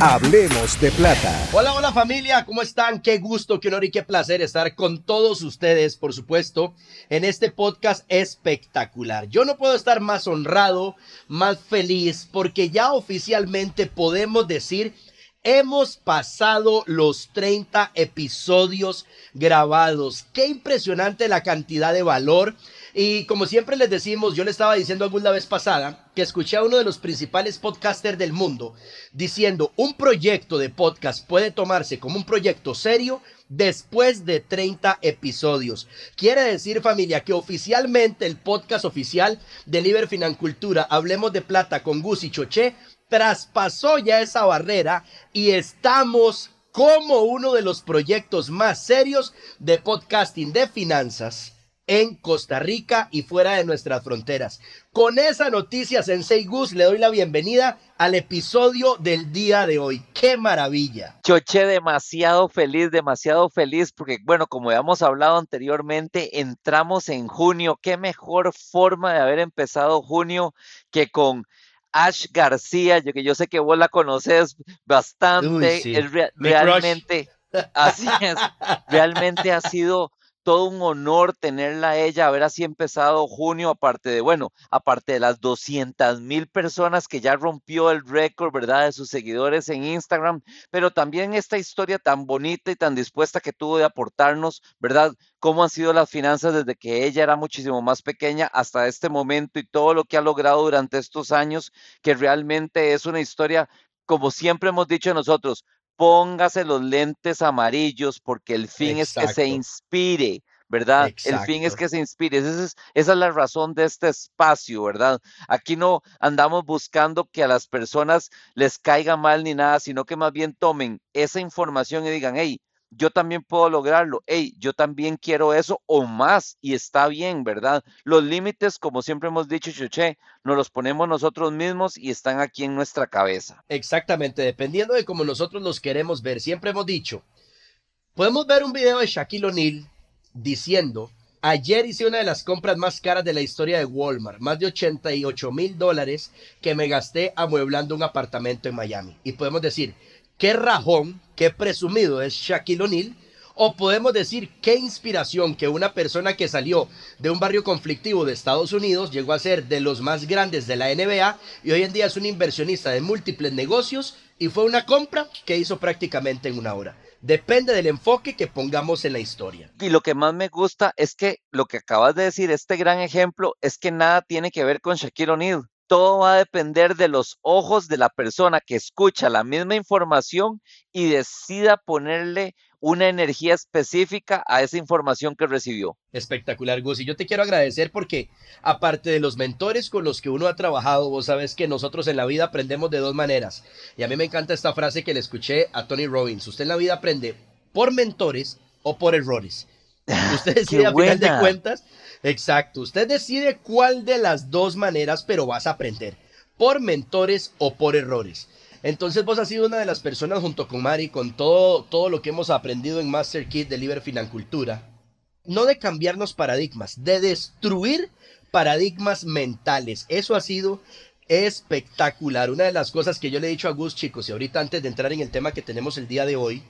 Hablemos de plata. Hola, hola familia, ¿cómo están? Qué gusto, qué honor y qué placer estar con todos ustedes, por supuesto, en este podcast espectacular. Yo no puedo estar más honrado, más feliz, porque ya oficialmente podemos decir Hemos pasado los 30 episodios grabados. Qué impresionante la cantidad de valor, y como siempre les decimos, yo le estaba diciendo alguna vez pasada que escuché a uno de los principales podcasters del mundo diciendo un proyecto de podcast puede tomarse como un proyecto serio después de 30 episodios. Quiere decir familia que oficialmente el podcast oficial de Liber Financultura, Hablemos de Plata con Gus y Choché, traspasó ya esa barrera y estamos como uno de los proyectos más serios de podcasting de finanzas en Costa Rica y fuera de nuestras fronteras. Con esa noticia, Sensei Gus, le doy la bienvenida al episodio del día de hoy. ¡Qué maravilla! Choche, demasiado feliz, demasiado feliz, porque bueno, como hemos hablado anteriormente, entramos en junio. ¿Qué mejor forma de haber empezado junio que con Ash García, yo que yo sé que vos la conoces bastante, realmente, así es, realmente ha sido todo un honor tenerla ella, haber así empezado junio, aparte de, bueno, aparte de las 200 mil personas que ya rompió el récord, ¿verdad? De sus seguidores en Instagram, pero también esta historia tan bonita y tan dispuesta que tuvo de aportarnos, ¿verdad? Cómo han sido las finanzas desde que ella era muchísimo más pequeña hasta este momento y todo lo que ha logrado durante estos años, que realmente es una historia, como siempre hemos dicho nosotros, póngase los lentes amarillos porque el fin es que se inspire, ¿verdad? El fin es que se inspire. Esa es, esa es la razón de este espacio, ¿verdad? Aquí no andamos buscando que a las personas les caiga mal ni nada, sino que más bien tomen esa información y digan, hey, yo también puedo lograrlo, hey, yo también quiero eso o más y está bien, ¿verdad? Los límites, como siempre hemos dicho, Choche, nos los ponemos nosotros mismos y están aquí en nuestra cabeza. Exactamente, dependiendo de cómo nosotros los queremos ver, siempre hemos dicho, podemos ver un video de Shaquille O'Neal diciendo, ayer hice una de las compras más caras de la historia de Walmart, más de 88 mil dólares que me gasté amueblando un apartamento en Miami. Y podemos decir, qué rajón, qué presumido es Shaquille O'Neal, o podemos decir qué inspiración que una persona que salió de un barrio conflictivo de Estados Unidos llegó a ser de los más grandes de la NBA y hoy en día es un inversionista de múltiples negocios y fue una compra que hizo prácticamente en una hora. Depende del enfoque que pongamos en la historia. Y lo que más me gusta es que lo que acabas de decir, este gran ejemplo, es que nada tiene que ver con Shaquille O'Neal todo va a depender de los ojos de la persona que escucha la misma información y decida ponerle una energía específica a esa información que recibió. Espectacular, Gus. Y yo te quiero agradecer porque, aparte de los mentores con los que uno ha trabajado, vos sabes que nosotros en la vida aprendemos de dos maneras. Y a mí me encanta esta frase que le escuché a Tony Robbins. Usted en la vida aprende por mentores o por errores. Usted decide a final de cuentas Exacto, usted decide cuál de las dos maneras, pero vas a aprender, por mentores o por errores. Entonces vos has sido una de las personas junto con Mari, con todo, todo lo que hemos aprendido en Master Kit de Liber Financultura, no de cambiarnos paradigmas, de destruir paradigmas mentales. Eso ha sido espectacular. Una de las cosas que yo le he dicho a Gus, chicos, y ahorita antes de entrar en el tema que tenemos el día de hoy,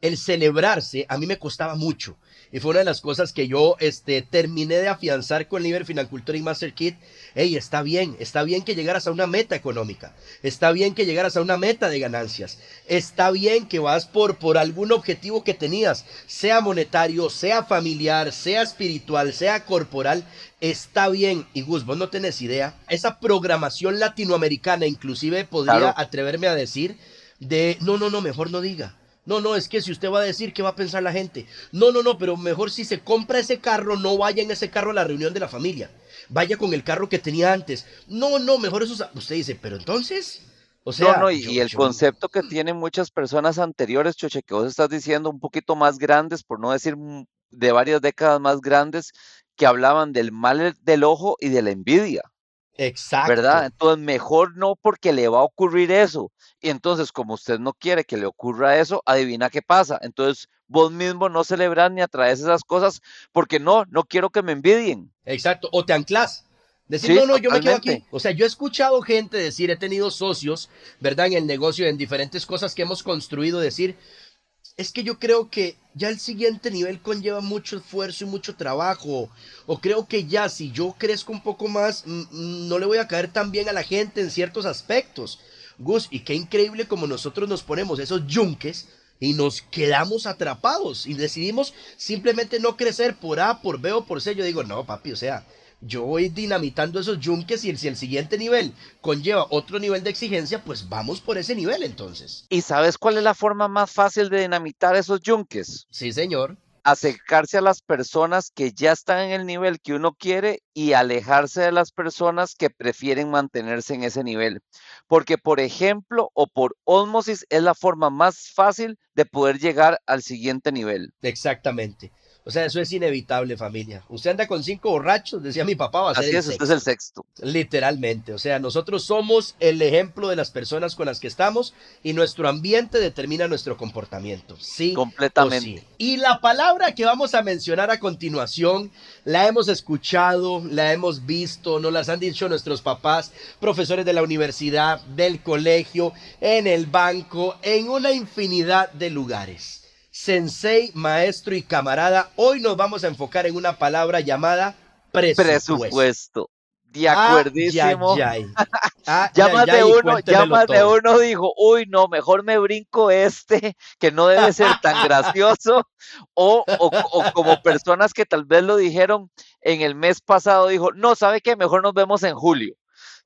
el celebrarse a mí me costaba mucho. Y fue una de las cosas que yo este, terminé de afianzar con Liber Financultura y Master Kit. Hey, está bien, está bien que llegaras a una meta económica. Está bien que llegaras a una meta de ganancias. Está bien que vas por, por algún objetivo que tenías, sea monetario, sea familiar, sea espiritual, sea corporal. Está bien. Y Gus, vos no tenés idea. Esa programación latinoamericana, inclusive podría atreverme a decir de, no, no, no, mejor no diga no, no, es que si usted va a decir qué va a pensar la gente. No, no, no, pero mejor si se compra ese carro, no vaya en ese carro a la reunión de la familia. Vaya con el carro que tenía antes. No, no, mejor eso. Usted dice, pero entonces. O sea, no, no, y, el concepto que tienen muchas personas anteriores, Choche, que vos estás diciendo un poquito más grandes, por no decir de varias décadas más grandes, que hablaban del mal del ojo y de la envidia. Exacto. ¿Verdad? Entonces, mejor no porque le va a ocurrir eso. Y entonces, como usted no quiere que le ocurra eso, adivina qué pasa. Entonces, vos mismo no celebras ni atraes esas cosas porque no, no quiero que me envidien. Exacto. O te anclas. Decir, no, no, yo me quedo aquí. O sea, yo he escuchado gente decir, he tenido socios, ¿verdad? En el negocio, en diferentes cosas que hemos construido, decir, es que yo creo que ya el siguiente nivel conlleva mucho esfuerzo y mucho trabajo. O creo que ya si yo crezco un poco más, no le voy a caer tan bien a la gente en ciertos aspectos. Gus, y qué increíble como nosotros nos ponemos esos yunques y nos quedamos atrapados y decidimos simplemente no crecer por A, por B o por C. Yo digo, no, papi, o sea, yo voy dinamitando esos yunques y si el siguiente nivel conlleva otro nivel de exigencia, pues vamos por ese nivel entonces. ¿Y sabes cuál es la forma más fácil de dinamitar esos yunques? Sí, señor. Acercarse a las personas que ya están en el nivel que uno quiere y alejarse de las personas que prefieren mantenerse en ese nivel. Porque, por ejemplo, o por osmosis es la forma más fácil de poder llegar al siguiente nivel. Exactamente. O sea, eso es inevitable, familia. Usted anda con cinco borrachos, decía mi papá, va a ser Así es, usted es el sexto. Literalmente. O sea, nosotros somos el ejemplo de las personas con las que estamos y nuestro ambiente determina nuestro comportamiento. Sí. Completamente. Y la palabra que vamos a mencionar a continuación, la hemos escuchado, la hemos visto, nos las han dicho nuestros papás, profesores de la universidad, del colegio, en el banco, en una infinidad de lugares sensei, maestro y camarada, hoy nos vamos a enfocar en una palabra llamada presupuesto. Presupuesto. De acuerdísimo. ya más de uno, ya más de uno dijo, uy, no, mejor me brinco este, que no debe ser tan gracioso. O, o, como personas que tal vez lo dijeron en el mes pasado, dijo, no, ¿sabe qué? Mejor nos vemos en julio.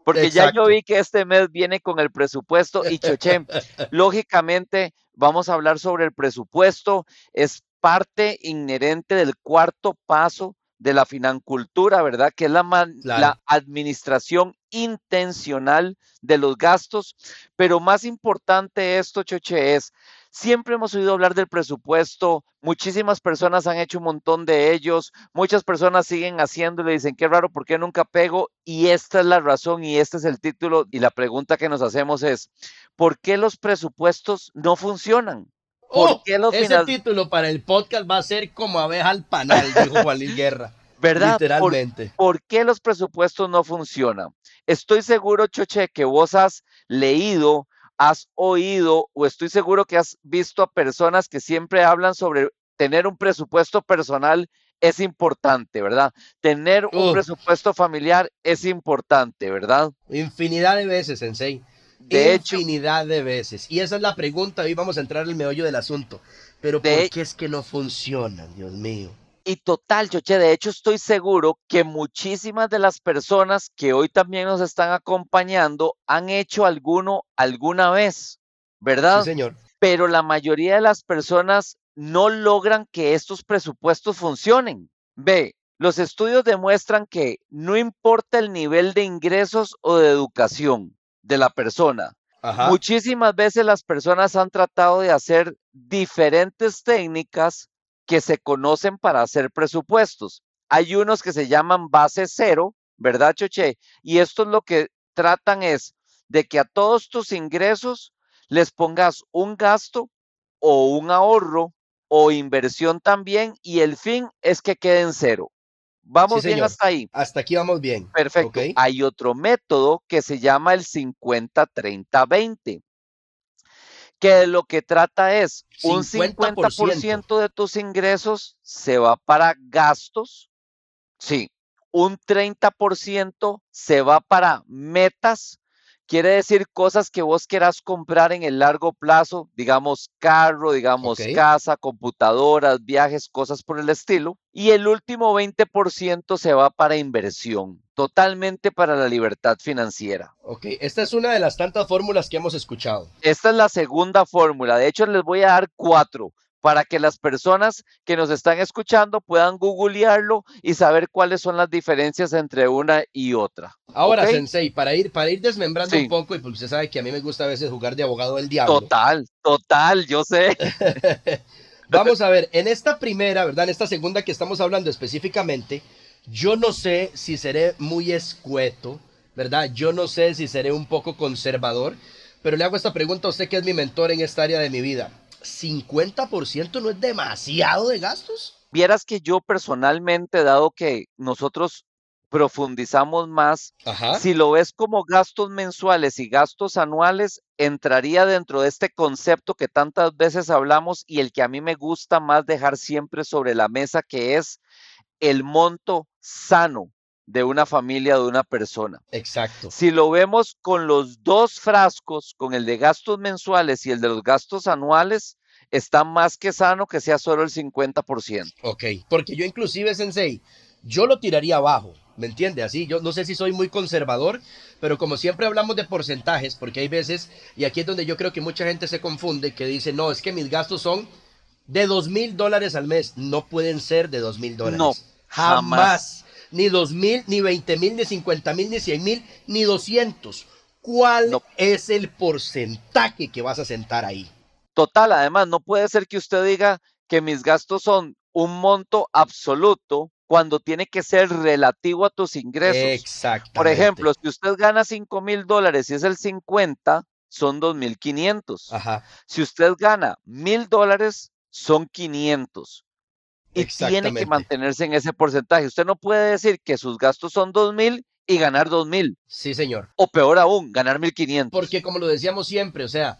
Porque ya yo vi que este mes viene con el presupuesto y Choche, lógicamente vamos a hablar sobre el presupuesto, es parte inherente del cuarto paso de la financultura, ¿verdad? Que es la, la administración intencional de los gastos. Pero más importante esto, Choche, es Siempre hemos oído hablar del presupuesto, muchísimas personas han hecho un montón de ellos, muchas personas siguen haciéndolo y dicen, qué raro, ¿por qué nunca pego? Y esta es la razón y este es el título y la pregunta que nos hacemos es, ¿por qué los presupuestos no funcionan? ¿Por oh, qué los ese título para el podcast va a ser como abeja al panal, dijo Juan Luis Guerra. ¿Verdad? Literalmente. ¿Por, qué los presupuestos no funcionan? Estoy seguro, Choche, que vos has leído has oído o estoy seguro que has visto a personas que siempre hablan sobre tener un presupuesto personal es importante, ¿verdad? Tener un presupuesto familiar es importante, ¿verdad? Infinidad de veces, Sensei. De Infinidad de veces. Y esa es la pregunta, hoy vamos a entrar en el meollo del asunto. Pero ¿por qué es que no funciona, Dios mío? Y total, Choche, de hecho estoy seguro que muchísimas de las personas que hoy también nos están acompañando han hecho alguno alguna vez, ¿verdad? Sí, señor. Pero la mayoría de las personas no logran que estos presupuestos funcionen. Ve, los estudios demuestran que no importa el nivel de ingresos o de educación de la persona, muchísimas veces las personas han tratado de hacer diferentes técnicas que se conocen para hacer presupuestos. Hay unos que se llaman base cero, ¿verdad, Choche? Y esto es lo que tratan es de que a todos tus ingresos les pongas un gasto o un ahorro o inversión también y el fin es que queden cero. Vamos bien hasta ahí. Hasta aquí vamos bien. Perfecto. Hay otro método que se llama el 50-30-20 que lo que trata es un 50%. 50% de tus ingresos se va para gastos, sí, un 30% se va para metas, quiere decir cosas que vos quieras comprar en el largo plazo, digamos carro, digamos casa, computadoras, viajes, cosas por el estilo. Y el último 20% se va para inversión, totalmente para la libertad financiera. Ok, esta es una de las tantas fórmulas que hemos escuchado. Esta es la segunda fórmula. De hecho, les voy a dar cuatro para que las personas que nos están escuchando puedan googlearlo y saber cuáles son las diferencias entre una y otra. Ahora. Sensei, para ir, para ir desmembrando Sí. un poco, y pues usted sabe que a mí me gusta a veces jugar de abogado del diablo. Total, total, yo sé. Vamos a ver, en esta primera, ¿verdad? En esta segunda que estamos hablando específicamente, yo no sé si seré muy escueto, ¿verdad? Yo no sé si seré un poco conservador, pero le hago esta pregunta a usted que es mi mentor en esta área de mi vida. ¿50% no es demasiado de gastos? Vieras que yo personalmente, dado que nosotros profundizamos más, Ajá. si lo ves como gastos mensuales y gastos anuales, entraría dentro de este concepto que tantas veces hablamos y el que a mí me gusta más dejar siempre sobre la mesa, que es el monto sano de una familia, de una persona. Exacto. Si lo vemos con los dos frascos, con el de gastos mensuales y el de los gastos anuales, está más que sano que sea solo el 50%. Ok, porque yo inclusive, Sensei, yo lo tiraría abajo, ¿me entiende? Así, yo no sé si soy muy conservador, pero como siempre hablamos de porcentajes, porque hay veces, y aquí es donde yo creo que mucha gente se confunde, que dice, no, es que mis gastos son de dos mil dólares al mes, no pueden ser de dos mil dólares. No, jamás. jamás. Ni dos mil, ni veinte mil, ni cincuenta mil, ni cien mil, ni doscientos. ¿Cuál No. es el porcentaje que vas a sentar ahí? Total, además, no puede ser que usted diga que mis gastos son un monto absoluto cuando tiene que ser relativo a tus ingresos. Exactamente. Por ejemplo, si usted gana 5 mil dólares y es el 50, son 2.500. Ajá. Si usted gana mil dólares, son 500. Y tiene que mantenerse en ese porcentaje. Usted no puede decir que sus gastos son 2.000 y ganar 2.000. Sí, señor. O peor aún, ganar 1.500. Porque como lo decíamos siempre, o sea,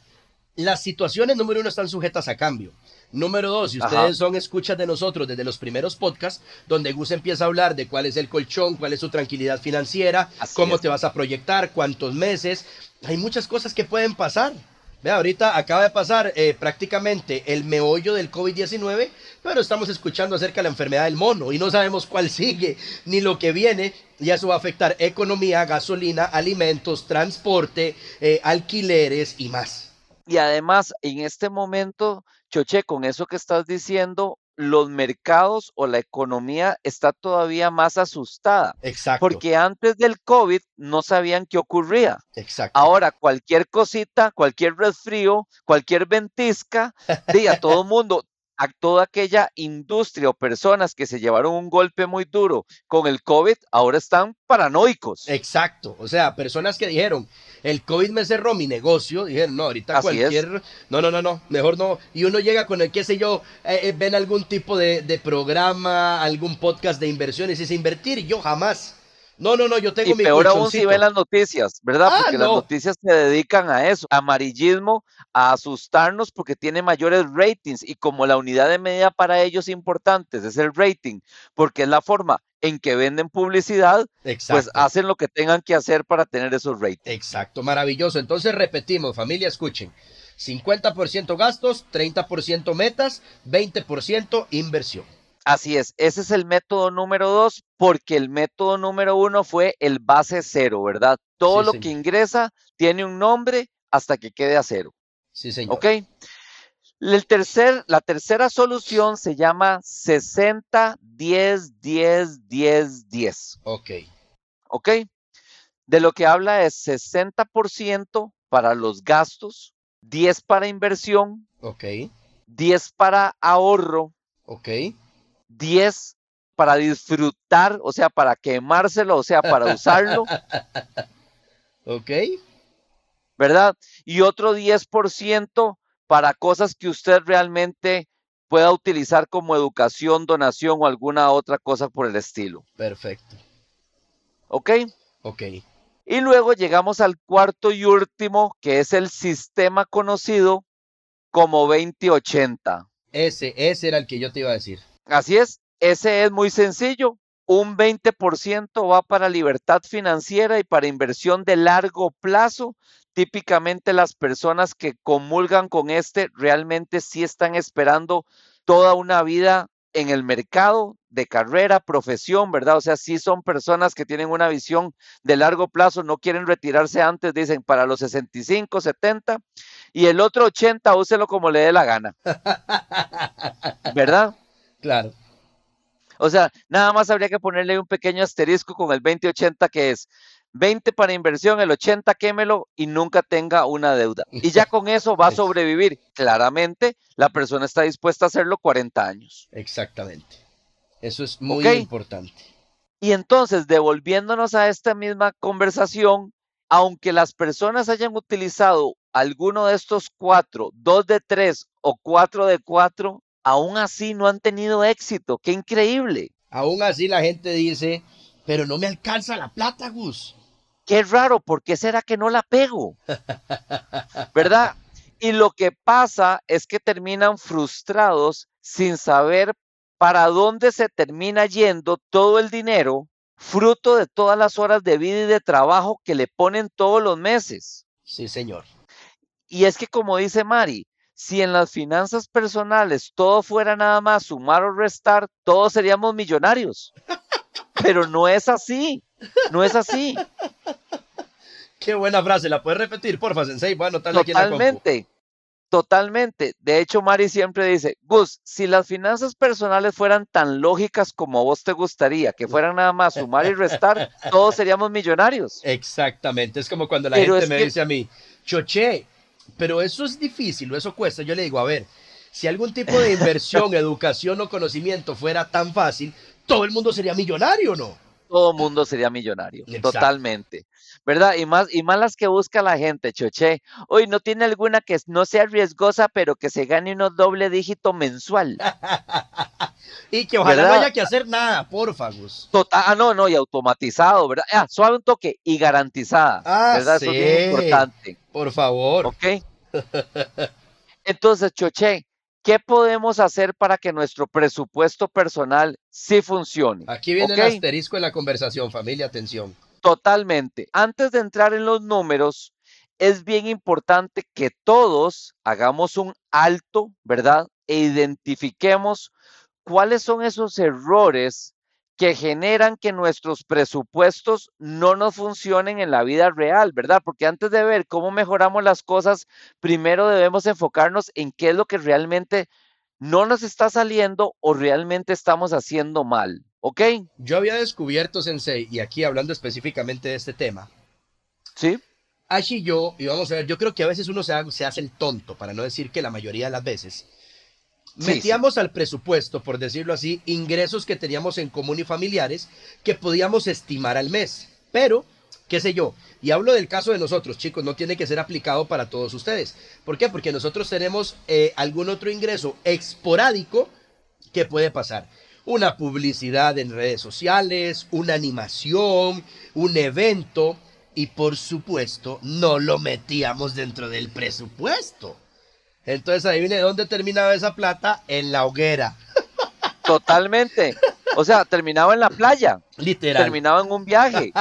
las situaciones número uno están sujetas a cambio. Número dos, si Ajá. ustedes son escuchas de nosotros desde los primeros podcasts, donde Gus empieza a hablar de cuál es el colchón, cuál es su tranquilidad financiera, Así cómo es. te vas a proyectar, cuántos meses, hay muchas cosas que pueden pasar. Vea, ahorita acaba de pasar eh, prácticamente el meollo del COVID-19, pero estamos escuchando acerca de la enfermedad del mono y no sabemos cuál sigue ni lo que viene. Y eso va a afectar economía, gasolina, alimentos, transporte, eh, alquileres y más. Y además, en este momento, Choche, con eso que estás diciendo, los mercados o la economía está todavía más asustada. Exacto. Porque antes del COVID no sabían qué ocurría. Exacto. Ahora, cualquier cosita, cualquier resfrío, cualquier ventisca, di a todo mundo, a toda aquella industria o personas que se llevaron un golpe muy duro con el COVID, ahora están paranoicos. Exacto. O sea, personas que dijeron, el COVID me cerró mi negocio, dijeron, no, ahorita Así es. cualquier... No, no, no, no, mejor no. Y uno llega con el, qué sé yo, eh, eh, ven algún tipo de, de programa, algún podcast de inversiones y dice, invertir, yo jamás. No, no, no, yo tengo Y mi peor aún si ven las noticias, ¿verdad? Ah, Porque no. las noticias se dedican a eso, amarillismo, a asustarnos porque tiene mayores ratings y como la unidad de medida para ellos importantes es el rating, porque es la forma en que venden publicidad, Exacto. pues hacen lo que tengan que hacer para tener esos ratings. Exacto, maravilloso. Entonces repetimos, familia, escuchen. 50% gastos, 30% metas, 20% inversión. Así es, ese es el método número dos, porque el método número uno fue el base cero, ¿verdad? Todo Sí, lo señor. que ingresa tiene un nombre hasta que quede a cero. Sí, señor. ¿Ok? El tercer, la tercera solución se llama 60, 10, 10, 10, 10. Ok. ¿Ok? De lo que habla es 60% para los gastos, 10 para inversión, Ok. 10 para ahorro, Ok. 10 para disfrutar, o sea, para quemárselo, o sea, para usarlo, Ok. ¿verdad? Y otro 10% para cosas que usted realmente pueda utilizar como educación, donación o alguna otra cosa por el estilo. Perfecto. ¿Ok? Ok. Y luego llegamos al cuarto y último, que es el sistema conocido como 20-80. Ese, ese era el que yo te iba a decir. Así es, ese es muy sencillo. Un 20% va para libertad financiera y para inversión de largo plazo. Típicamente las personas que comulgan con este realmente sí están esperando toda una vida en el mercado de carrera, profesión, ¿verdad? O sea, sí son personas que tienen una visión de largo plazo, no quieren retirarse antes, dicen, para los 65, 70, y el otro 80, úselo como le dé la gana. ¿Verdad? Claro. O sea, nada más habría que ponerle un pequeño asterisco con el 2080 que es 20 para inversión, el 80 quémelo y nunca tenga una deuda. Y ya con eso va a sobrevivir. Claramente, la persona está dispuesta a hacerlo 40 años. Exactamente. Eso es muy importante. Y entonces, devolviéndonos a esta misma conversación, aunque las personas hayan utilizado alguno de estos cuatro, dos de tres o cuatro de cuatro, aún así no han tenido éxito. ¡Qué increíble! Aún así la gente dice, pero no me alcanza la plata, Gus. Qué raro, ¿por qué será que no la pego? ¿Verdad? Y lo que pasa es que terminan frustrados sin saber para dónde se termina yendo todo el dinero, fruto de todas las horas de vida y de trabajo que le ponen todos los meses. Sí, señor. Y es que como dice Mari, si en las finanzas personales todo fuera nada más sumar o restar, todos seríamos millonarios. Pero no es así, no es así. Qué buena frase, ¿la puedes repetir, porfa, Sensei? Bueno, tal Totalmente, totalmente. De hecho, Mari siempre dice, Gus, si las finanzas personales fueran tan lógicas como vos te gustaría, que fueran nada más sumar y restar, todos seríamos millonarios. Exactamente, es como cuando la gente me dice a mí, Choche, pero eso es difícil eso cuesta. Yo le digo, a ver, si algún tipo de inversión, educación o conocimiento fuera tan fácil, todo el mundo sería millonario, ¿no? Todo el mundo sería millonario, totalmente. ¿Verdad? Y más, y más las que busca la gente, choche. Hoy no tiene alguna que no sea riesgosa, pero que se gane unos doble dígito mensual. y que ojalá no haya que hacer nada, porfa, Gus. Total, ah, no, no, y automatizado, ¿verdad? Ah, suave un toque y garantizada. Ah, ¿verdad? Eso es bien importante. Por favor. Ok. Entonces, Choche, ¿qué podemos hacer para que nuestro presupuesto personal sí funcione? Aquí viene el asterisco en la conversación, familia, atención. Totalmente. Antes de entrar en los números, es bien importante que todos hagamos un alto, ¿verdad? E identifiquemos cuáles son esos errores que generan que nuestros presupuestos no nos funcionen en la vida real, ¿verdad? Porque antes de ver cómo mejoramos las cosas, primero debemos enfocarnos en qué es lo que realmente no nos está saliendo o realmente estamos haciendo mal, ¿ok? Yo había descubierto, Sensei, y aquí hablando específicamente de este tema. Sí. Ash y yo, y vamos a ver, yo creo que a veces uno se, se hace el tonto, para no decir que la mayoría de las veces metíamos al presupuesto, por decirlo así, ingresos que teníamos en común y familiares que podíamos estimar al mes. Pero, qué sé yo, y hablo del caso de nosotros, chicos, no tiene que ser aplicado para todos ustedes. ¿Por qué? Porque nosotros tenemos eh, algún otro ingreso esporádico que puede pasar. Una publicidad en redes sociales, una animación, un evento, y por supuesto no lo metíamos dentro del presupuesto. Entonces ahí viene dónde terminaba esa plata, en la hoguera. Totalmente. O sea, terminaba en la playa. Literal. Terminaba en un viaje.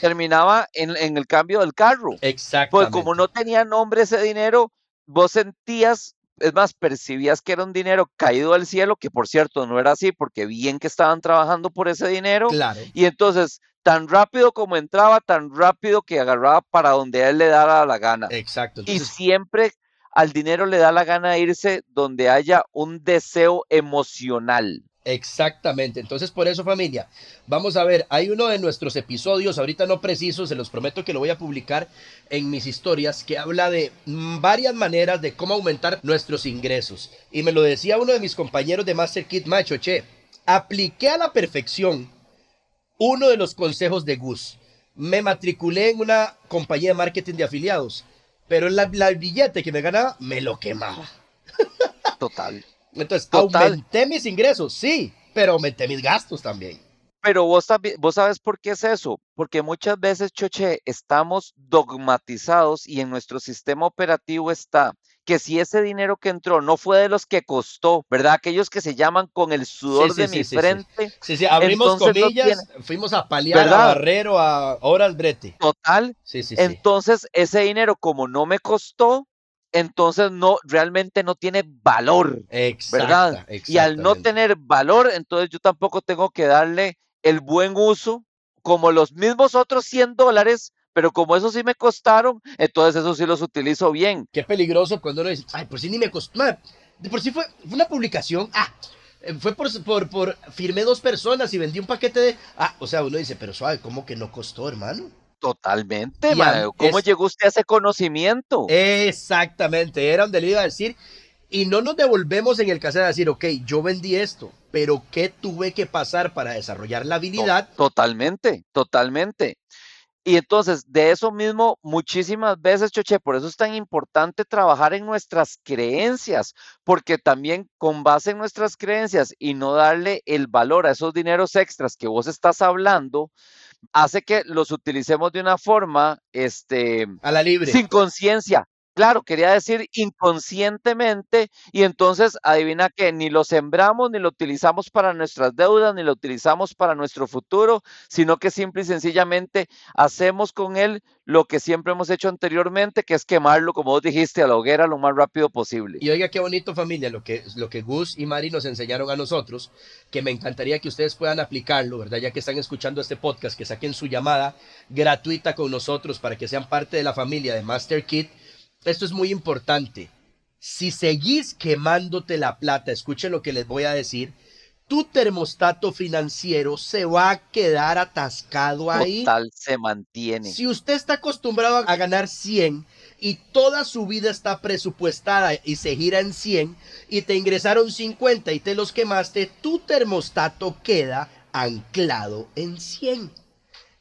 terminaba en, el cambio del carro. Exacto. Pues como no tenía nombre ese dinero, vos sentías, es más, percibías que era un dinero caído del cielo, que por cierto no era así, porque bien que estaban trabajando por ese dinero. Claro. Y entonces, tan rápido como entraba, tan rápido que agarraba para donde él le dara la gana. Exacto. Y siempre al dinero le da la gana irse donde haya un deseo emocional. Exactamente, entonces por eso familia, vamos a ver, hay uno de nuestros episodios, ahorita no preciso, se los prometo que lo voy a publicar en mis historias, que habla de mm, varias maneras de cómo aumentar nuestros ingresos. Y me lo decía uno de mis compañeros de Master Kit Macho, che, apliqué a la perfección uno de los consejos de Gus. Me matriculé en una compañía de marketing de afiliados pero el billete que me ganaba me lo quemaba. Total. Entonces, aumenté mis ingresos, sí, pero aumenté mis gastos también. Pero vos, vos sabes por qué es eso, porque muchas veces, Choche, estamos dogmatizados y en nuestro sistema operativo está que si ese dinero que entró no fue de los que costó, ¿verdad? Aquellos que se llaman con el sudor de mi frente. Sí, sí, abrimos comillas, fuimos a paliar a Barrero, a Horas Brete. Total. Sí, sí, Entonces, ese dinero como no me costó, entonces no realmente no tiene valor, ¿verdad? Y al no tener valor, entonces yo tampoco tengo que darle el buen uso como los mismos otros 100 dólares, pero como eso sí me costaron, entonces eso sí los utilizo bien. Qué peligroso cuando uno dice, ay, por si ni me costó, de por sí fue, una publicación, ah, eh, fue por, por, por, firmé dos personas y vendí un paquete de, ah, o sea, uno dice, pero suave, ¿cómo que no costó, hermano? Totalmente, ¿Cómo llegó usted a ese conocimiento? Exactamente, era donde le iba a decir. Y no nos devolvemos en el caso de decir, ok, yo vendí esto, pero ¿qué tuve que pasar para desarrollar la habilidad? Totalmente, totalmente. Y entonces, de eso mismo, muchísimas veces, Choche, por eso es tan importante trabajar en nuestras creencias, porque también con base en nuestras creencias y no darle el valor a esos dineros extras que vos estás hablando, hace que los utilicemos de una forma, este, a la libre, sin conciencia, Claro, quería decir inconscientemente y entonces adivina que ni lo sembramos, ni lo utilizamos para nuestras deudas, ni lo utilizamos para nuestro futuro, sino que simple y sencillamente hacemos con él lo que siempre hemos hecho anteriormente, que es quemarlo, como vos dijiste, a la hoguera lo más rápido posible. Y oiga qué bonito familia, lo que, lo que Gus y Mari nos enseñaron a nosotros, que me encantaría que ustedes puedan aplicarlo, ¿verdad? Ya que están escuchando este podcast, que saquen su llamada gratuita con nosotros para que sean parte de la familia de Master Kit esto es muy importante. Si seguís quemándote la plata, escuchen lo que les voy a decir, tu termostato financiero se va a quedar atascado ahí. Total, se mantiene. Si usted está acostumbrado a ganar 100 y toda su vida está presupuestada y se gira en 100 y te ingresaron 50 y te los quemaste, tu termostato queda anclado en 100.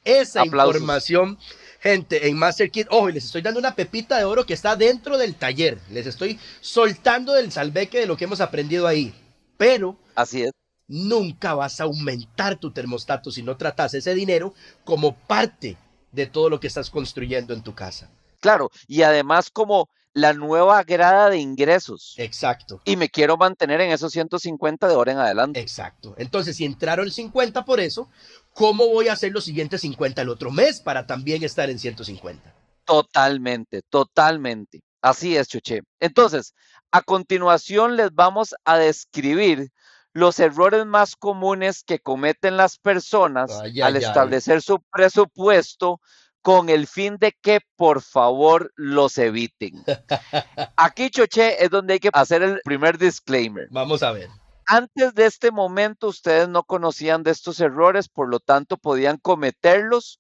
Esa información Gente, en Master Kit, ojo, les estoy dando una pepita de oro que está dentro del taller. Les estoy soltando del salveque de lo que hemos aprendido ahí. Pero. Así es. Nunca vas a aumentar tu termostato si no tratas ese dinero como parte de todo lo que estás construyendo en tu casa. Claro, y además como la nueva grada de ingresos. Exacto. Y me quiero mantener en esos 150 de ahora en adelante. Exacto. Entonces, si entraron 50 por eso, ¿cómo voy a hacer los siguientes 50 el otro mes para también estar en 150? Totalmente, totalmente. Así es, Chuche. Entonces, a continuación les vamos a describir los errores más comunes que cometen las personas al establecer su presupuesto con el fin de que por favor los eviten. Aquí, Choche, es donde hay que hacer el primer disclaimer. Vamos a ver. Antes de este momento ustedes no conocían de estos errores, por lo tanto podían cometerlos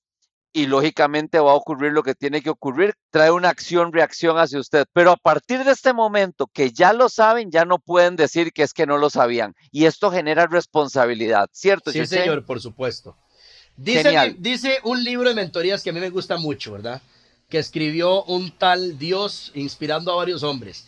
y lógicamente va a ocurrir lo que tiene que ocurrir, trae una acción-reacción hacia usted. Pero a partir de este momento que ya lo saben, ya no pueden decir que es que no lo sabían. Y esto genera responsabilidad, ¿cierto? Sí, señor, por supuesto. Dice, dice un libro de mentorías que a mí me gusta mucho, ¿verdad? Que escribió un tal Dios inspirando a varios hombres.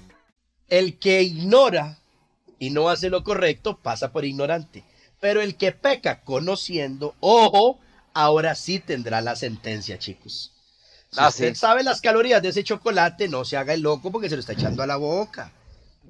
El que ignora y no hace lo correcto pasa por ignorante. Pero el que peca conociendo, ojo, ahora sí tendrá la sentencia, chicos. Si ah, usted sabe las calorías de ese chocolate, no se haga el loco porque se lo está echando a la boca.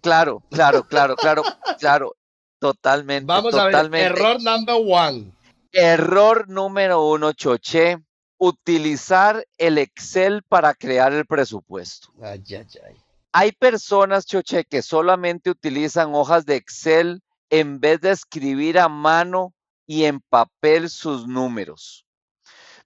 Claro, claro, claro, claro, claro. Totalmente. Vamos a ver. Error number one. Error número uno, Choché. Utilizar el Excel para crear el presupuesto. Ay, ay, ay. Hay personas, Choche, que solamente utilizan hojas de Excel en vez de escribir a mano y en papel sus números.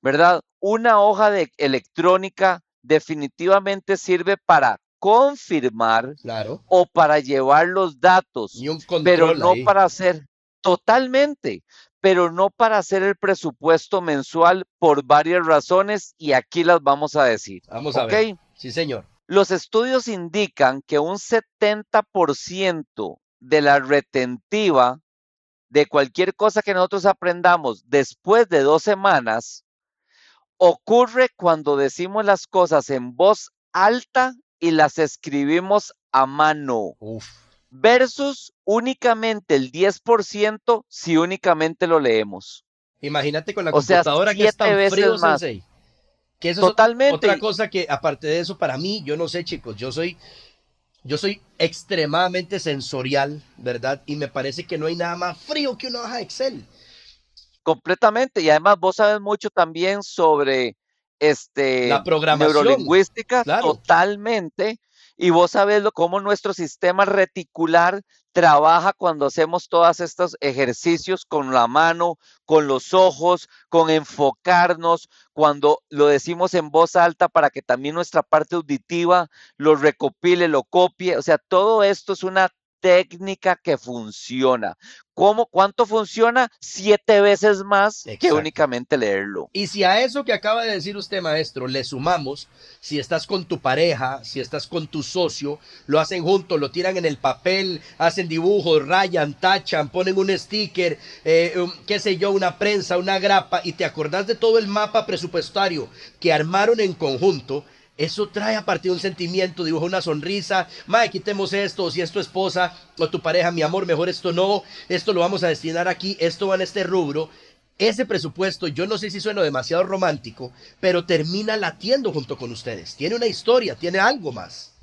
¿Verdad? Una hoja de electrónica definitivamente sirve para confirmar Claro. o para llevar los datos, Y un control pero no ahí. para hacer totalmente, pero no para hacer el presupuesto mensual por varias razones y aquí las vamos a decir. Vamos a ver. Sí, señor. Los estudios indican que un 70% de la retentiva de cualquier cosa que nosotros aprendamos después de dos semanas ocurre cuando decimos las cosas en voz alta y las escribimos a mano Uf. versus únicamente el 10% si únicamente lo leemos. Imagínate con la O sea, computadora que es tan veces frío, más. Sensei. Que eso es ot- Totalmente. otra cosa que, aparte de eso, para mí, yo no sé, chicos, yo soy, yo soy extremadamente sensorial, ¿verdad? Y me parece que no hay nada más frío que una hoja de Excel. Completamente. Y además vos sabes mucho también sobre este La programación, neurolingüística, claro. totalmente. Y vos sabés cómo nuestro sistema reticular trabaja cuando hacemos todos estos ejercicios con la mano, con los ojos, con enfocarnos, cuando lo decimos en voz alta para que también nuestra parte auditiva lo recopile, lo copie. O sea, todo esto es una técnica que funciona. ¿Cómo? ¿Cuánto funciona? Siete veces más que únicamente leerlo. Y si a eso que acaba de decir usted, maestro, le sumamos, si estás con tu pareja, si estás con tu socio, lo hacen juntos, lo tiran en el papel, hacen dibujos, rayan, tachan, ponen un sticker, eh, um, qué sé yo, una prensa, una grapa, y te acordás de todo el mapa presupuestario que armaron en conjunto. Eso trae a partir de un sentimiento, dibuja una sonrisa, mae, quitemos esto, si es tu esposa o tu pareja, mi amor, mejor esto no, esto lo vamos a destinar aquí, esto va en este rubro, ese presupuesto, yo no sé si suena demasiado romántico, pero termina latiendo junto con ustedes. Tiene una historia, tiene algo más.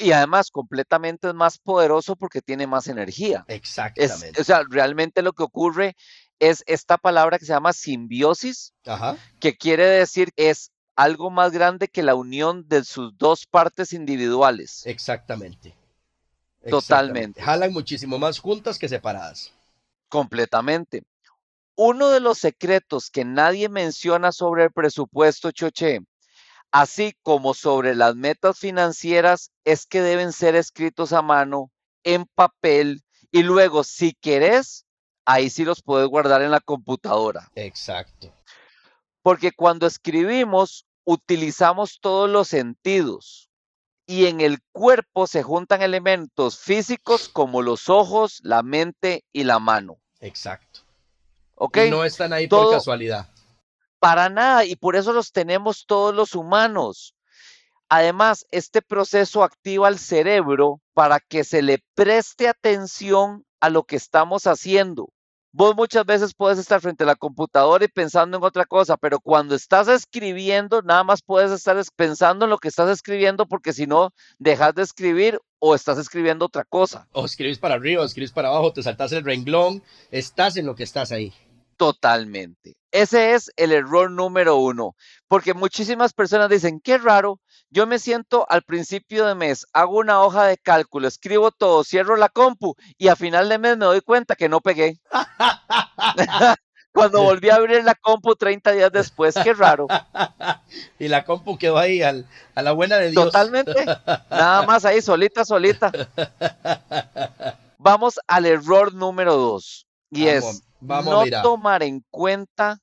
Y además completamente es más poderoso porque tiene más energía. Es, Exactamente. o sea, realmente lo que ocurre es esta palabra que se llama simbiosis, Ajá. que quiere decir es algo más grande que la unión de sus dos partes individuales. Exactamente. Totalmente. Exactamente. Jalan muchísimo más juntas que separadas. Completamente. Uno de los secretos que nadie menciona sobre el presupuesto, Choche, así como sobre las metas financieras, es que deben ser escritos a mano, en papel, y luego, si querés, ahí sí los puedes guardar en la computadora. Exacto. Porque cuando escribimos, utilizamos todos los sentidos. Y en el cuerpo se juntan elementos físicos como los ojos, la mente y la mano. Exacto. ¿Ok? Y no están ahí por casualidad. Para nada, y por eso los tenemos todos los humanos. Además, este proceso activa al cerebro para que se le preste atención a lo que estamos haciendo. Vos muchas veces puedes estar frente a la computadora y pensando en otra cosa, pero cuando estás escribiendo, nada más puedes estar es- pensando en lo que estás escribiendo porque si no, dejas de escribir o estás escribiendo otra cosa. O escribís para arriba, o escribís para abajo, te saltas el renglón, estás en lo que estás ahí. Totalmente. Ese es el error número uno, porque muchísimas personas dicen, qué raro, yo me siento al principio de mes, hago una hoja de cálculo, escribo todo, cierro la compu y a final de mes me doy cuenta que no pegué. Cuando volví a abrir la compu 30 días después, qué raro. y la compu quedó ahí al- a la buena de Dios. Totalmente. Nada más ahí, solita, solita. Vamos al error número dos. Y Vamos, es vamos, no mira. tomar en cuenta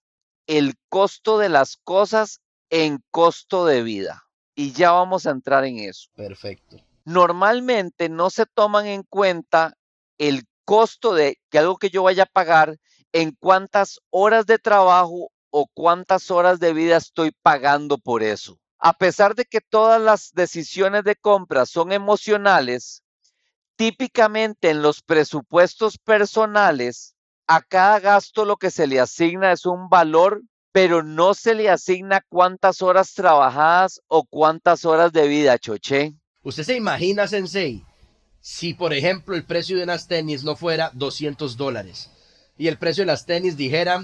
el costo de las cosas en costo de vida. Y ya vamos a entrar en eso. Perfecto. Normalmente no se toman en cuenta el costo de que algo que yo vaya a pagar en cuántas horas de trabajo o cuántas horas de vida estoy pagando por eso. A pesar de que todas las decisiones de compra son emocionales, típicamente en los presupuestos personales, a cada gasto lo que se le asigna es un valor, pero no se le asigna cuántas horas trabajadas o cuántas horas de vida, choché. ¿Usted se imagina, Sensei, si por ejemplo el precio de unas tenis no fuera 200 dólares y el precio de las tenis dijera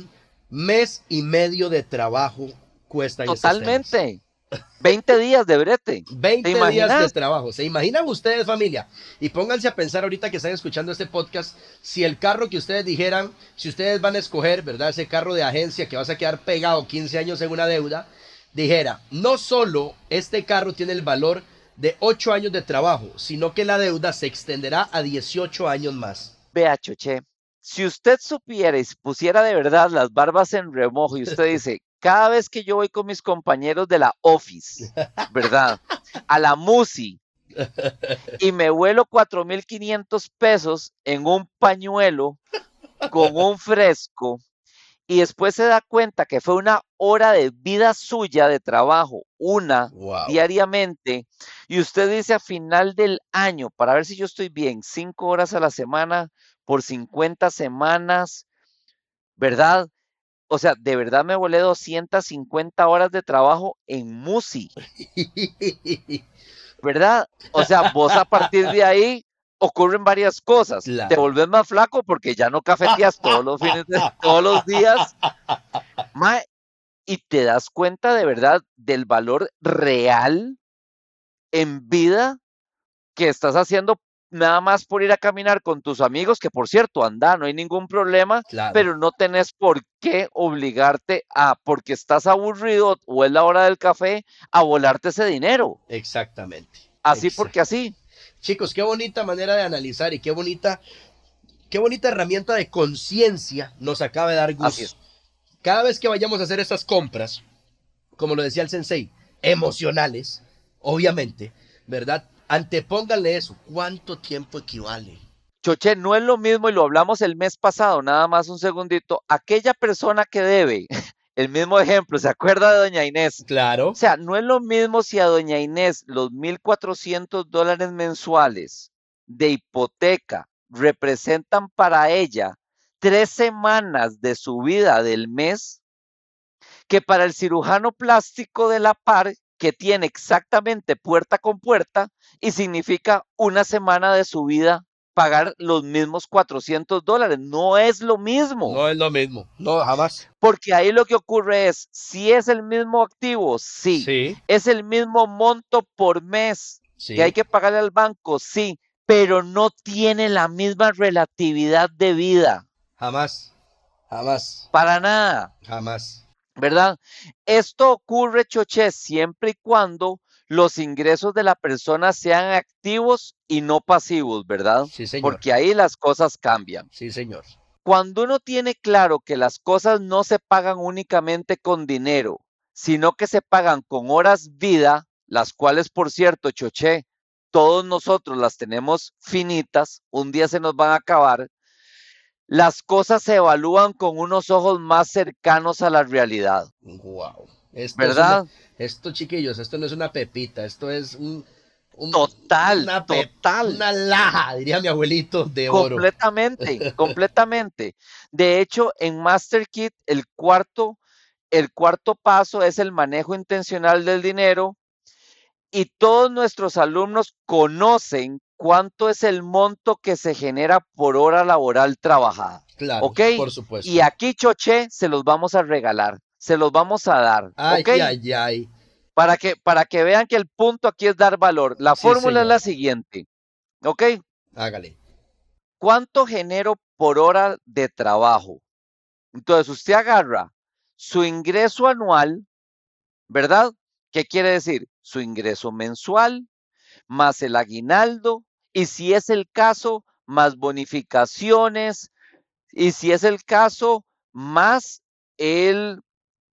mes y medio de trabajo cuesta Totalmente. 20 días de brete. 20 días de trabajo. ¿Se imaginan ustedes, familia? Y pónganse a pensar ahorita que están escuchando este podcast, si el carro que ustedes dijeran, si ustedes van a escoger, ¿verdad? Ese carro de agencia que vas a quedar pegado 15 años en una deuda, dijera, no solo este carro tiene el valor de 8 años de trabajo, sino que la deuda se extenderá a 18 años más. Vea, Choche, si usted supiera y pusiera de verdad las barbas en remojo y usted dice, cada vez que yo voy con mis compañeros de la office, ¿verdad? A la MUSI y me vuelo 4.500 pesos en un pañuelo con un fresco y después se da cuenta que fue una hora de vida suya de trabajo, una diariamente, y usted dice a final del año, para ver si yo estoy bien, cinco horas a la semana por 50 semanas, ¿verdad? O sea, de verdad me volé 250 horas de trabajo en MUSI. ¿Verdad? O sea, vos a partir de ahí ocurren varias cosas. Te volvés más flaco porque ya no cafeteas todos los fines de todos los días. y te das cuenta de verdad del valor real en vida que estás haciendo nada más por ir a caminar con tus amigos, que por cierto, anda, no hay ningún problema, pero no tenés por qué obligarte a, porque estás aburrido o es la hora del café, a volarte ese dinero. Exactamente. Así porque así. Chicos, qué bonita manera de analizar y qué bonita, qué bonita herramienta de conciencia nos acaba de dar Gus. Cada vez que vayamos a hacer estas compras, como lo decía el sensei, emocionales, obviamente, ¿verdad? Antepóngale eso. ¿Cuánto tiempo equivale? Choche, no es lo mismo y lo hablamos el mes pasado, nada más un segundito. Aquella persona que debe, el mismo ejemplo, ¿se acuerda de doña Inés? Claro. O sea, no es lo mismo si a doña Inés los 1.400 dólares mensuales de hipoteca representan para ella tres semanas de su vida del mes que para el cirujano plástico de la par que tiene exactamente puerta con puerta y significa una semana de su vida pagar los mismos 400 dólares. No es lo mismo. No es lo mismo. No, jamás. Porque ahí lo que ocurre es, si es el mismo activo, sí. sí. Es el mismo monto por mes que hay que pagarle al banco, sí. Pero no tiene la misma relatividad de vida. Jamás. Jamás. Para nada. Jamás. ¿Verdad? Esto ocurre, Choche, siempre y cuando los ingresos de la persona sean activos y no pasivos, ¿verdad? Sí, señor. Porque ahí las cosas cambian. Sí, señor. Cuando uno tiene claro que las cosas no se pagan únicamente con dinero, sino que se pagan con horas vida, las cuales, por cierto, Choche, todos nosotros las tenemos finitas, un día se nos van a acabar, las cosas se evalúan con unos ojos más cercanos a la realidad. Wow. ¿Verdad? esto, chiquillos, esto no es una pepita, esto es un. total, una total. Una laja, diría mi abuelito, de oro. Completamente, completamente. De hecho, en Master Kit, el cuarto, el cuarto paso es el manejo intencional del dinero. Y todos nuestros alumnos conocen cuánto es el monto que se genera por hora laboral trabajada. Claro, ¿ok? por supuesto. Y aquí, Choche, se los vamos a regalar, se los vamos a dar. Ay, ay, ay. Para que, para que vean que el punto aquí es dar valor. La fórmula es la siguiente. ¿Ok? Hágale. ¿Cuánto genero por hora de trabajo? Entonces, usted agarra su ingreso anual, ¿verdad? ¿Qué quiere decir? Su ingreso mensual, más el aguinaldo, y si es el caso, más bonificaciones, y si es el caso, más el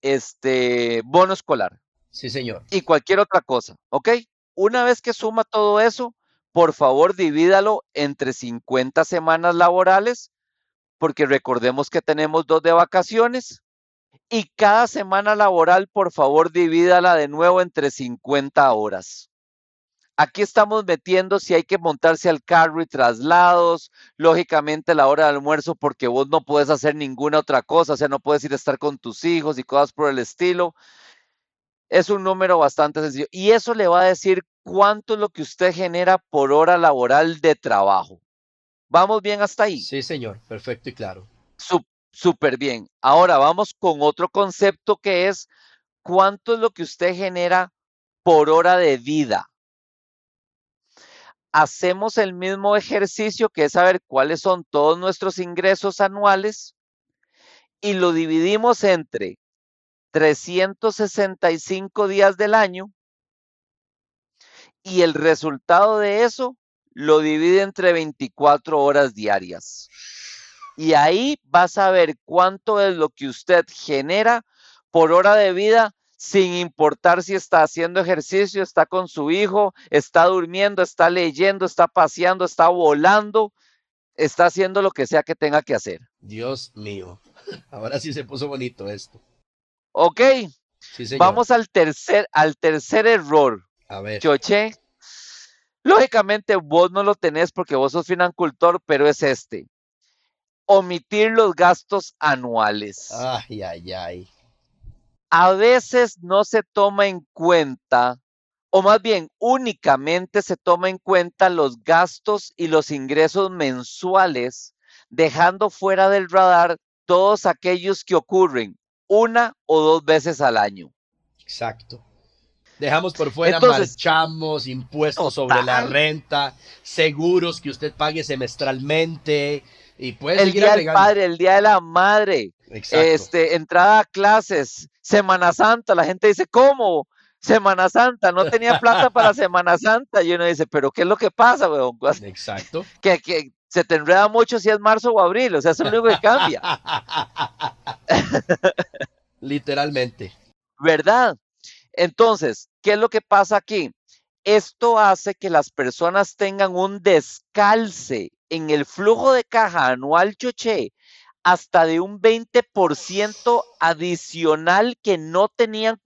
este, bono escolar. Sí, señor. Y cualquier otra cosa, ¿ok? Una vez que suma todo eso, por favor divídalo entre 50 semanas laborales, porque recordemos que tenemos dos de vacaciones, y cada semana laboral, por favor, divídala de nuevo entre 50 horas. Aquí estamos metiendo si hay que montarse al carro y traslados, lógicamente la hora de almuerzo porque vos no puedes hacer ninguna otra cosa, o sea, no puedes ir a estar con tus hijos y cosas por el estilo. Es un número bastante sencillo y eso le va a decir cuánto es lo que usted genera por hora laboral de trabajo. ¿Vamos bien hasta ahí? Sí, señor, perfecto y claro. Súper bien. Ahora vamos con otro concepto que es cuánto es lo que usted genera por hora de vida. Hacemos el mismo ejercicio que es saber cuáles son todos nuestros ingresos anuales y lo dividimos entre 365 días del año y el resultado de eso lo divide entre 24 horas diarias. Y ahí vas a ver cuánto es lo que usted genera por hora de vida sin importar si está haciendo ejercicio, está con su hijo, está durmiendo, está leyendo, está paseando, está volando, está haciendo lo que sea que tenga que hacer. Dios mío, ahora sí se puso bonito esto. Ok, vamos al tercer, al tercer error. A ver. Choche, lógicamente vos no lo tenés porque vos sos financultor, pero es este. Omitir los gastos anuales. Ay, ay, ay. A veces no se toma en cuenta, o más bien únicamente se toma en cuenta los gastos y los ingresos mensuales, dejando fuera del radar todos aquellos que ocurren una o dos veces al año. Exacto. Dejamos por fuera marchamos, impuestos sobre la renta, seguros que usted pague semestralmente y puede el día del padre, el día de la madre, este, entrada a clases, Semana Santa, la gente dice, ¿cómo? Semana Santa, no tenía plata para Semana Santa. Y uno dice, ¿pero qué es lo que pasa, weón? Exacto. Que, que se te enreda mucho si es marzo o abril, o sea, eso es lo único que cambia. Literalmente. ¿Verdad? Entonces, ¿qué es lo que pasa aquí? Esto hace que las personas tengan un descalce en el flujo de caja anual choche hasta de un 20% adicional que no tenían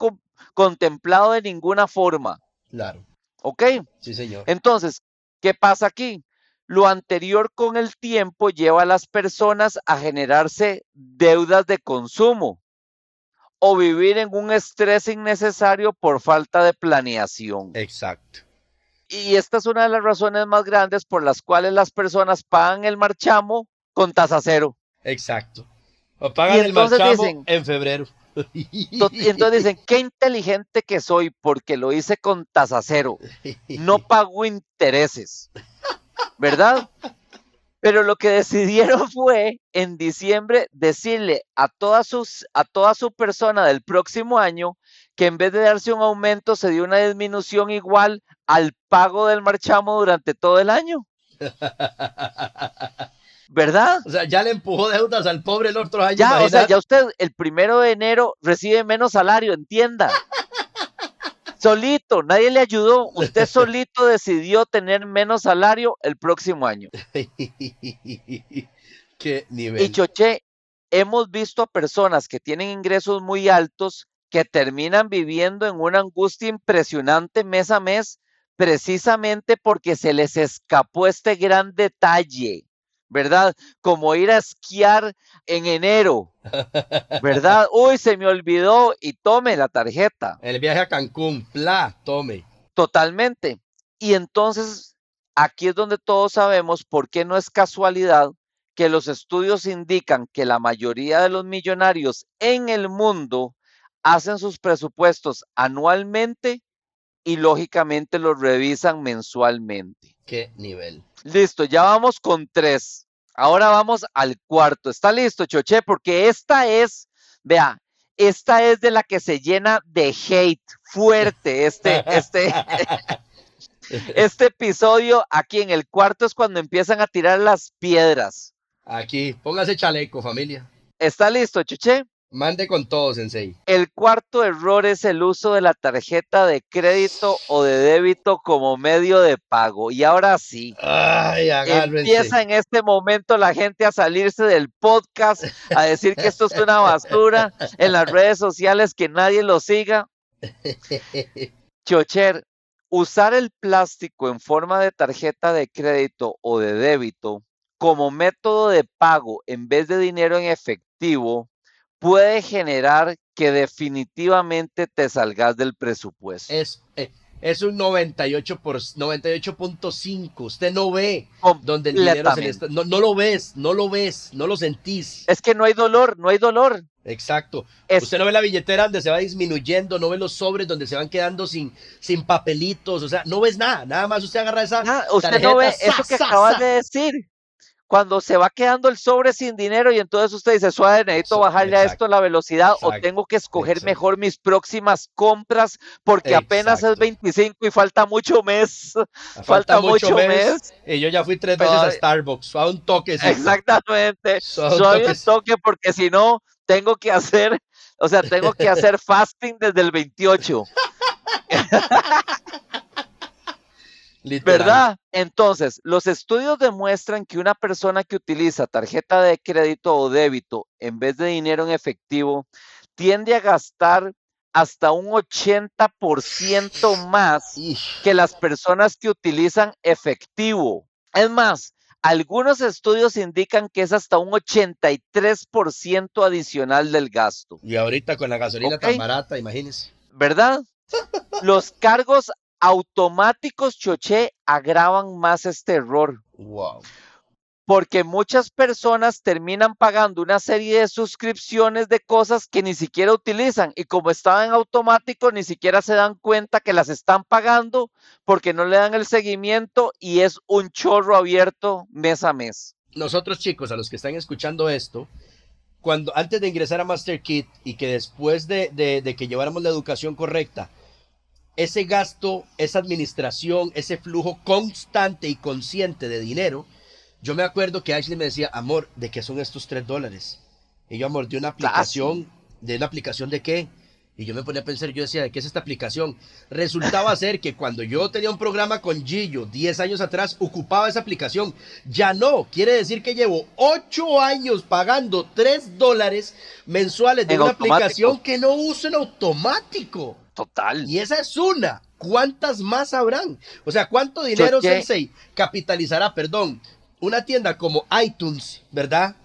contemplado de ninguna forma. Claro. ¿Ok? Sí, señor. Entonces, ¿qué pasa aquí? Lo anterior con el tiempo lleva a las personas a generarse deudas de consumo o vivir en un estrés innecesario por falta de planeación. Exacto. Y esta es una de las razones más grandes por las cuales las personas pagan el marchamo con tasa cero. Exacto. O pagan el marchamo en febrero. Y entonces dicen, qué inteligente que soy porque lo hice con tasa cero. No pago intereses. ¿verdad? Pero lo que decidieron fue en diciembre decirle a toda, sus, a toda su persona del próximo año que en vez de darse un aumento se dio una disminución igual al pago del marchamo durante todo el año. ¿Verdad? O sea, ya le empujó deudas al pobre el otro año. Ya, o sea, ya usted el primero de enero recibe menos salario, entienda. Solito, nadie le ayudó. Usted solito decidió tener menos salario el próximo año. Qué nivel. Y Choche, hemos visto a personas que tienen ingresos muy altos que terminan viviendo en una angustia impresionante mes a mes, precisamente porque se les escapó este gran detalle. ¿Verdad? Como ir a esquiar en enero, ¿verdad? Uy, se me olvidó y tome la tarjeta. El viaje a Cancún, pla, tome. Totalmente. Y entonces, aquí es donde todos sabemos por qué no es casualidad que los estudios indican que la mayoría de los millonarios en el mundo hacen sus presupuestos anualmente y lógicamente los revisan mensualmente. ¿Qué nivel? Listo, ya vamos con tres. Ahora vamos al cuarto. ¿Está listo, Choche? Porque esta es, vea, esta es de la que se llena de hate fuerte. Este, este, este episodio aquí en el cuarto es cuando empiezan a tirar las piedras. Aquí, póngase chaleco, familia. ¿Está listo, Choche? Mande con todo, Sensei. El cuarto error es el uso de la tarjeta de crédito o de débito como medio de pago. Y ahora sí, Ay, empieza en este momento la gente a salirse del podcast, a decir que esto es una basura en las redes sociales, que nadie lo siga. Chocher, usar el plástico en forma de tarjeta de crédito o de débito como método de pago en vez de dinero en efectivo puede generar que definitivamente te salgas del presupuesto. Es, eh, es un 98 por 98.5. Usted no ve donde el dinero se le está, no, no, lo ves, no lo ves, no lo sentís. Es que no hay dolor, no hay dolor. Exacto. Usted no ve la billetera donde se va disminuyendo, no ve los sobres donde se van quedando sin, sin papelitos, o sea, no ves nada, nada más usted agarra esa. usted no ve eso que acabas de decir cuando se va quedando el sobre sin dinero y entonces usted dice, suave, necesito bajarle a esto la velocidad o tengo que escoger mejor mis próximas compras porque apenas es 25 y falta mucho mes. Falta, mucho, mes. Y yo ya fui tres veces a Starbucks, a un toque. Exactamente. Suave un toque porque si no, tengo que hacer, o sea, tengo que hacer fasting desde el 28. ¿Verdad? Entonces, los estudios demuestran que una persona que utiliza tarjeta de crédito o débito en vez de dinero en efectivo tiende a gastar hasta un 80% más que las personas que utilizan efectivo. Es más, algunos estudios indican que es hasta un 83% adicional del gasto. Y ahorita con la gasolina tan barata, imagínense. ¿Verdad? Los cargos automáticos choché agravan más este error. Wow. Porque muchas personas terminan pagando una serie de suscripciones de cosas que ni siquiera utilizan y como estaban en automático ni siquiera se dan cuenta que las están pagando porque no le dan el seguimiento y es un chorro abierto mes a mes. Nosotros chicos, a los que están escuchando esto, cuando antes de ingresar a MasterKit y que después de, de que lleváramos la educación correcta, ese gasto, esa administración, ese flujo constante y consciente de dinero, yo me acuerdo que Ashley me decía, amor, ¿de qué son estos tres dólares? Y yo, amor, de una aplicación, ¿de una aplicación de qué? Y yo me ponía a pensar, yo decía, ¿de qué es esta aplicación? Resultaba ser que cuando yo tenía un programa con Gillo 10 años atrás, ocupaba esa aplicación. Ya no, quiere decir que llevo 8 años pagando 3 dólares mensuales de una aplicación que no uso en automático. Total. Y esa es una. ¿Cuántas más habrán? O sea, ¿cuánto dinero Sensei capitalizará, perdón, una tienda como iTunes, ¿verdad?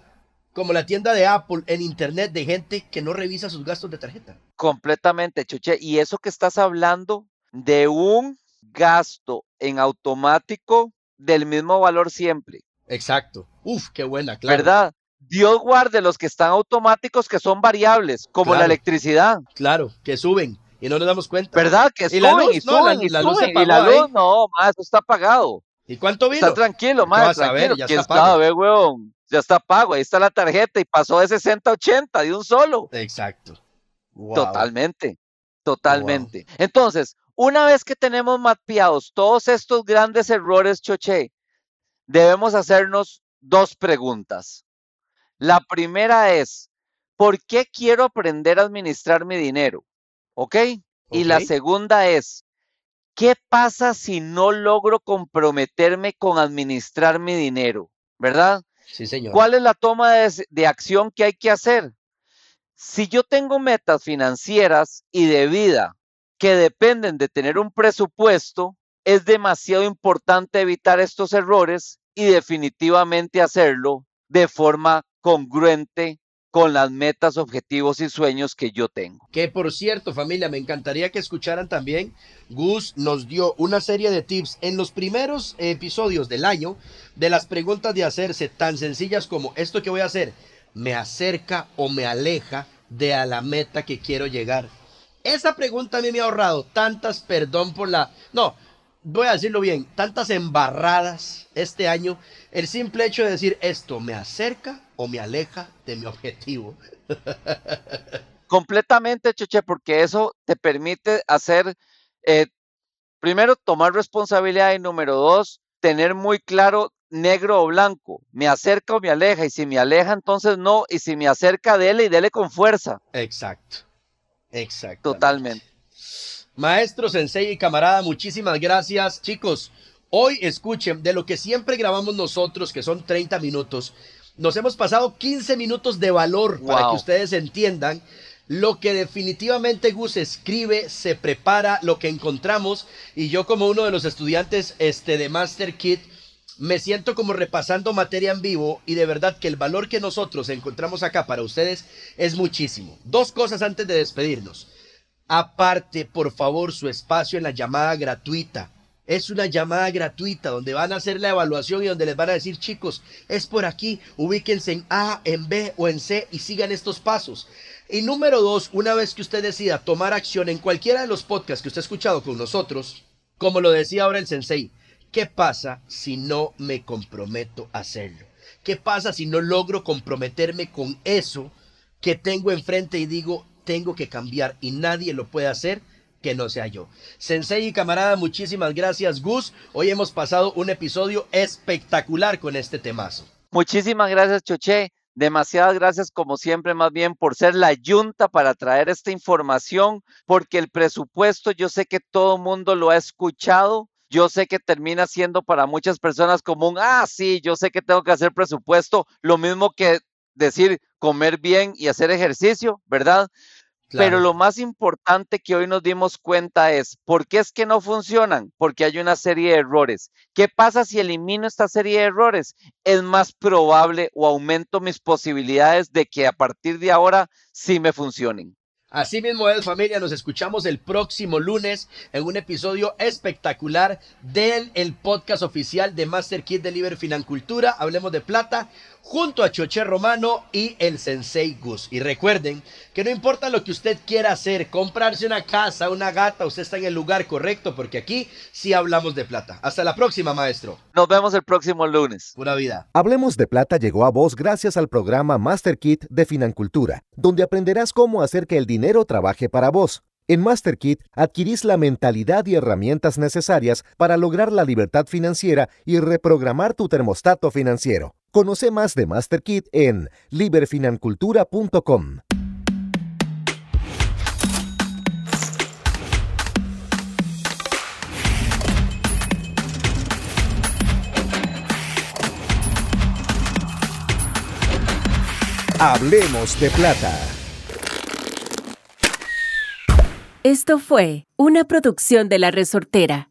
Como la tienda de Apple en internet de gente que no revisa sus gastos de tarjeta. Completamente, Chuche. Y eso que estás hablando de un gasto en automático del mismo valor siempre. Exacto. Uf, qué buena, claro. ¿Verdad? Dios guarde los que están automáticos que son variables, como la electricidad. Claro, que suben y no nos damos cuenta. ¿Verdad? Que suben y, la luz, y suben y, la, luz y la luz, no, más, eso está pagado. ¿Y cuánto vino? Está tranquilo, más, tranquilo. ya está pago. Ve, weón? Ya está pago, ahí está la tarjeta y pasó de 60 a 80 de un solo. Exacto. Totalmente, totalmente. Entonces, una vez que tenemos mapeados todos estos grandes errores, Choche, debemos hacernos dos preguntas. La primera es, ¿por qué quiero aprender a administrar mi dinero? ¿Ok? Y la segunda es, ¿qué pasa si no logro comprometerme con administrar mi dinero? ¿Verdad? Sí, señor. ¿Cuál es la toma de, de, acción que hay que hacer? Si yo tengo metas financieras y de vida que dependen de tener un presupuesto, es demasiado importante evitar estos errores y definitivamente hacerlo de forma congruente con las metas, objetivos y sueños que yo tengo. Que por cierto, familia, me encantaría que escucharan también. Gus nos dio una serie de tips en los primeros episodios del año de las preguntas de hacerse tan sencillas como esto que voy a hacer, me acerca o me aleja de la meta que quiero llegar. Esa pregunta a mí me ha ahorrado tantas, perdón por la... No, voy a decirlo bien, tantas embarradas este año. El simple hecho de decir esto me acerca o me aleja de mi objetivo. Completamente, Cheche, porque eso te permite hacer, eh, primero, tomar responsabilidad y número dos, tener muy claro negro o blanco, me acerca o me aleja, y si me aleja, entonces no, y si me acerca, dele y dele con fuerza. Exacto, exacto. Totalmente. Maestro, sensei y camarada, muchísimas gracias. Chicos, hoy escuchen de lo que siempre grabamos nosotros, que son 30 minutos. Nos hemos pasado 15 minutos de valor para que ustedes entiendan lo que definitivamente Gus escribe, se prepara, lo que encontramos. Y yo como uno de los estudiantes este, de Master Kit, me siento como repasando materia en vivo y de verdad que el valor que nosotros encontramos acá para ustedes es muchísimo. Dos cosas antes de despedirnos. aparte, por favor, su espacio en la llamada gratuita. Es una llamada gratuita donde van a hacer la evaluación y donde les van a decir, chicos, es por aquí, ubíquense en A, en B o en C y sigan estos pasos. Y número dos, una vez que usted decida tomar acción en cualquiera de los podcasts que usted ha escuchado con nosotros, como lo decía ahora el sensei, ¿qué pasa si no me comprometo a hacerlo? ¿Qué pasa si no logro comprometerme con eso que tengo enfrente y digo, tengo que cambiar y nadie lo puede hacer? Que no sea yo. Sensei y camarada, muchísimas gracias, Gus. Hoy hemos pasado un episodio espectacular con este temazo. Muchísimas gracias, Choche. Demasiadas gracias, como siempre, más bien por ser la yunta para traer esta información, porque el presupuesto yo sé que todo mundo lo ha escuchado. Yo sé que termina siendo para muchas personas como un, ah, sí, yo sé que tengo que hacer presupuesto, lo mismo que decir comer bien y hacer ejercicio, ¿verdad? Pero lo más importante que hoy nos dimos cuenta es, ¿por qué es que no funcionan? Porque hay una serie de errores. ¿Qué pasa si elimino esta serie de errores? Es más probable o aumento mis posibilidades de que a partir de ahora sí me funcionen. Así mismo es familia, nos escuchamos el próximo lunes en un episodio espectacular del el podcast oficial de Master Kit Deliver Financultura, Hablemos de Plata, junto a Choche Romano y el Sensei Gus. Y recuerden que no importa lo que usted quiera hacer, comprarse una casa, una gata, usted está en el lugar correcto porque aquí sí hablamos de plata. Hasta la próxima, maestro. Nos vemos el próximo lunes. Pura vida. Hablemos de Plata llegó a vos gracias al programa Master Kit de Financultura, donde aprenderás cómo hacer que el dinero trabaje para vos. En MasterKit adquirís la mentalidad y herramientas necesarias para lograr la libertad financiera y reprogramar tu termostato financiero. Conoce más de MasterKit en liberfinancultura.com. Hablemos de plata. Esto fue una producción de La Resortera.